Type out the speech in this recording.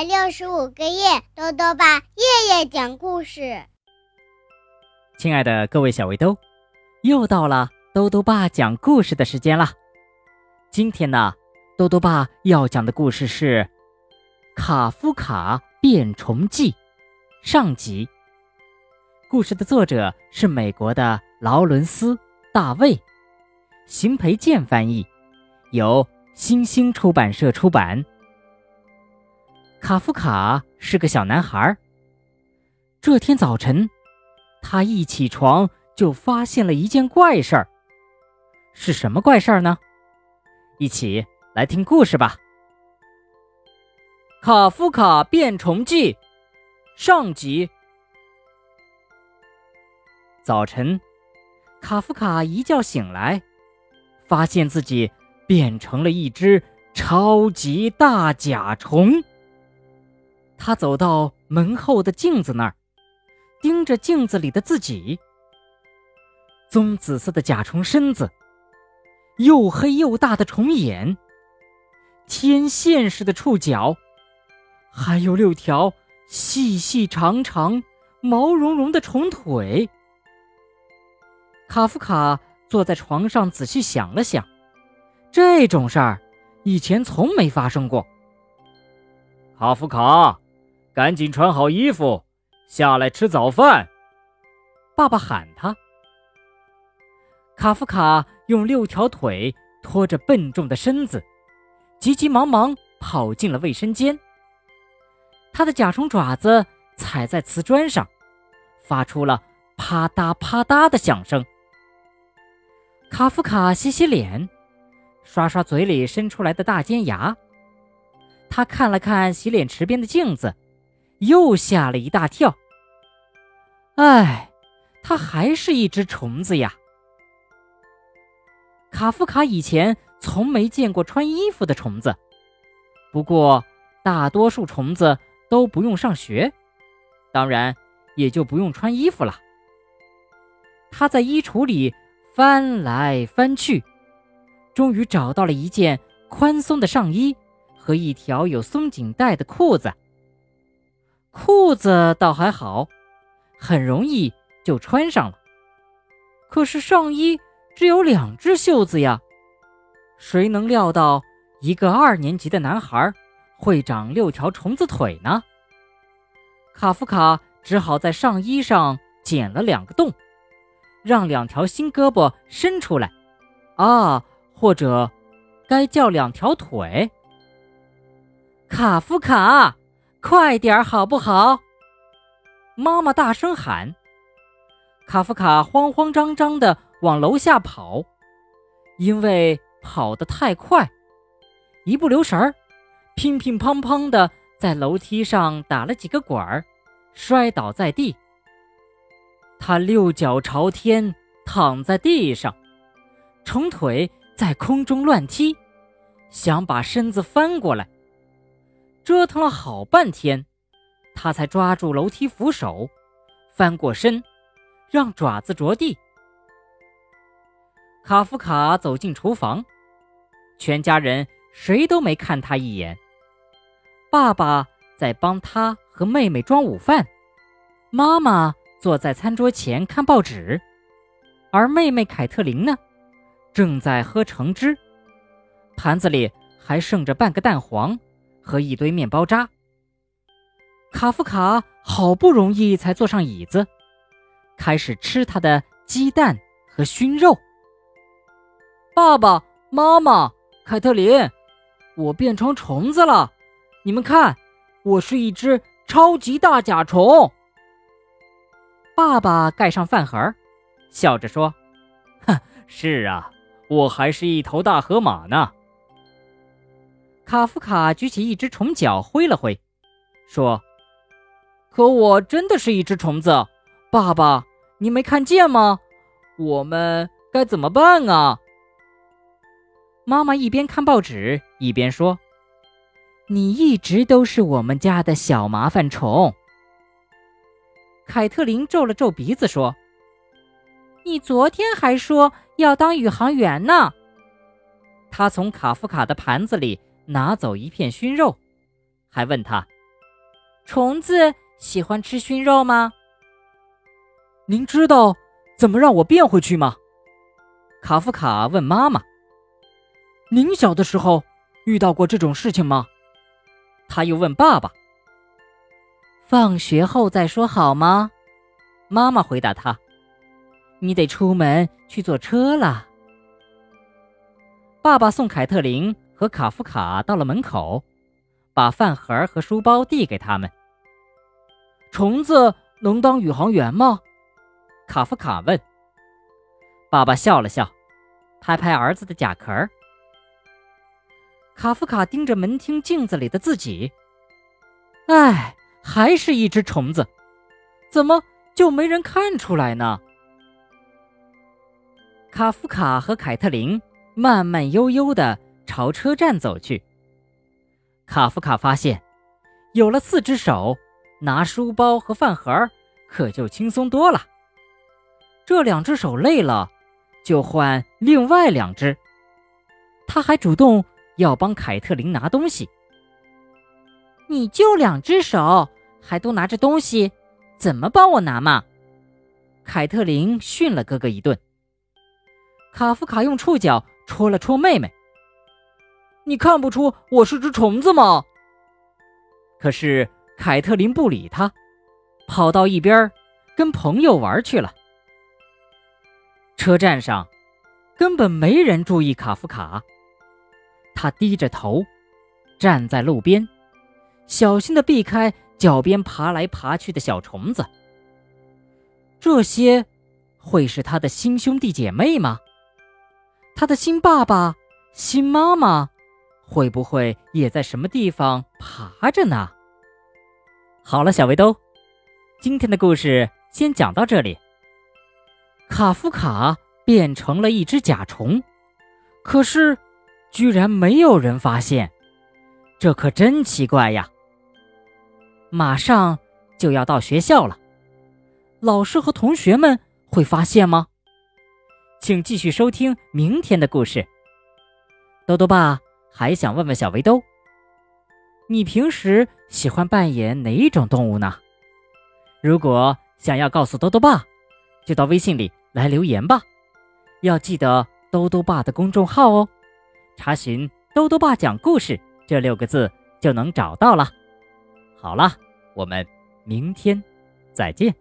百六十五个夜，豆豆爸夜夜讲故事。亲爱的各位小围兜，又到了豆豆爸讲故事的时间了。今天呢，豆豆爸要讲的故事是《卡夫卡变虫记》上集。故事的作者是美国的劳伦斯·大卫，邢培建翻译，由新星出版社出版。卡夫卡是个小男孩。这天早晨，他一起床就发现了一件怪事儿。是什么怪事儿呢？一起来听故事吧。《卡夫卡变虫记》上集。早晨，卡夫卡一觉醒来，发现自己变成了一只超级大甲虫。他走到门后的镜子那儿，盯着镜子里的自己。棕紫色的甲虫身子，又黑又大的虫眼，天线似的触角，还有六条细细长长、毛茸茸的虫腿。卡夫卡坐在床上，仔细想了想，这种事儿以前从没发生过。卡夫卡。赶紧穿好衣服，下来吃早饭。爸爸喊他。卡夫卡用六条腿拖着笨重的身子，急急忙忙跑进了卫生间。他的甲虫爪子踩在瓷砖上，发出了啪嗒啪嗒的响声。卡夫卡洗洗脸，刷刷嘴里伸出来的大尖牙。他看了看洗脸池边的镜子。又吓了一大跳。唉，它还是一只虫子呀。卡夫卡以前从没见过穿衣服的虫子，不过大多数虫子都不用上学，当然也就不用穿衣服了。他在衣橱里翻来翻去，终于找到了一件宽松的上衣和一条有松紧带的裤子。裤子倒还好，很容易就穿上了。可是上衣只有两只袖子呀，谁能料到一个二年级的男孩会长六条虫子腿呢？卡夫卡只好在上衣上剪了两个洞，让两条新胳膊伸出来。啊，或者该叫两条腿。卡夫卡。快点好不好？妈妈大声喊。卡夫卡慌慌张张地往楼下跑，因为跑得太快，一不留神儿，乒乒乓乓地在楼梯上打了几个滚儿，摔倒在地。他六脚朝天躺在地上，虫腿在空中乱踢，想把身子翻过来。折腾了好半天，他才抓住楼梯扶手，翻过身，让爪子着地。卡夫卡走进厨房，全家人谁都没看他一眼。爸爸在帮他和妹妹装午饭，妈妈坐在餐桌前看报纸，而妹妹凯特琳呢，正在喝橙汁，盘子里还剩着半个蛋黄。和一堆面包渣。卡夫卡好不容易才坐上椅子，开始吃他的鸡蛋和熏肉。爸爸妈妈，凯特琳，我变成虫子了！你们看，我是一只超级大甲虫。爸爸盖上饭盒，笑着说：“哼，是啊，我还是一头大河马呢。”卡夫卡举起一只虫脚挥了挥，说：“可我真的是一只虫子，爸爸，你没看见吗？我们该怎么办啊？”妈妈一边看报纸一边说：“你一直都是我们家的小麻烦虫。”凯特琳皱了皱鼻子说：“你昨天还说要当宇航员呢。”她从卡夫卡的盘子里。拿走一片熏肉，还问他：“虫子喜欢吃熏肉吗？您知道怎么让我变回去吗？卡夫卡问妈妈。您小的时候遇到过这种事情吗？他又问爸爸。放学后再说好吗？妈妈回答他。你得出门去坐车了。爸爸送凯特琳和卡夫卡到了门口，把饭盒和书包递给他们。虫子能当宇航员吗？卡夫卡问。爸爸笑了笑，拍拍儿子的甲壳。卡夫卡盯着门厅镜子里的自己，唉，还是一只虫子，怎么就没人看出来呢？卡夫卡和凯特琳慢慢悠悠地朝车站走去。卡夫卡发现，有了四只手，拿书包和饭盒可就轻松多了。这两只手累了，就换另外两只。他还主动要帮凯特琳拿东西。你就两只手，还都拿着东西，怎么帮我拿嘛？凯特琳训了哥哥一顿。卡夫卡用触角戳了戳妹妹。你看不出我是只虫子吗？可是凯特琳不理他，跑到一边跟朋友玩去了。车站上，根本没人注意卡夫卡。他低着头，站在路边，小心地避开脚边爬来爬去的小虫子。这些，会是他的新兄弟姐妹吗？他的新爸爸、新妈妈，会不会也在什么地方爬着呢？好了，小围兜，今天的故事先讲到这里。卡夫卡变成了一只甲虫，可是居然没有人发现，这可真奇怪呀！马上就要到学校了，老师和同学们会发现吗？请继续收听明天的故事。豆豆爸还想问问小围兜，你平时喜欢扮演哪一种动物呢？如果想要告诉兜兜爸，就到微信里。来留言吧，要记得兜兜爸的公众号哦，查询“兜兜爸讲故事”这六个字就能找到了。好了，我们明天再见。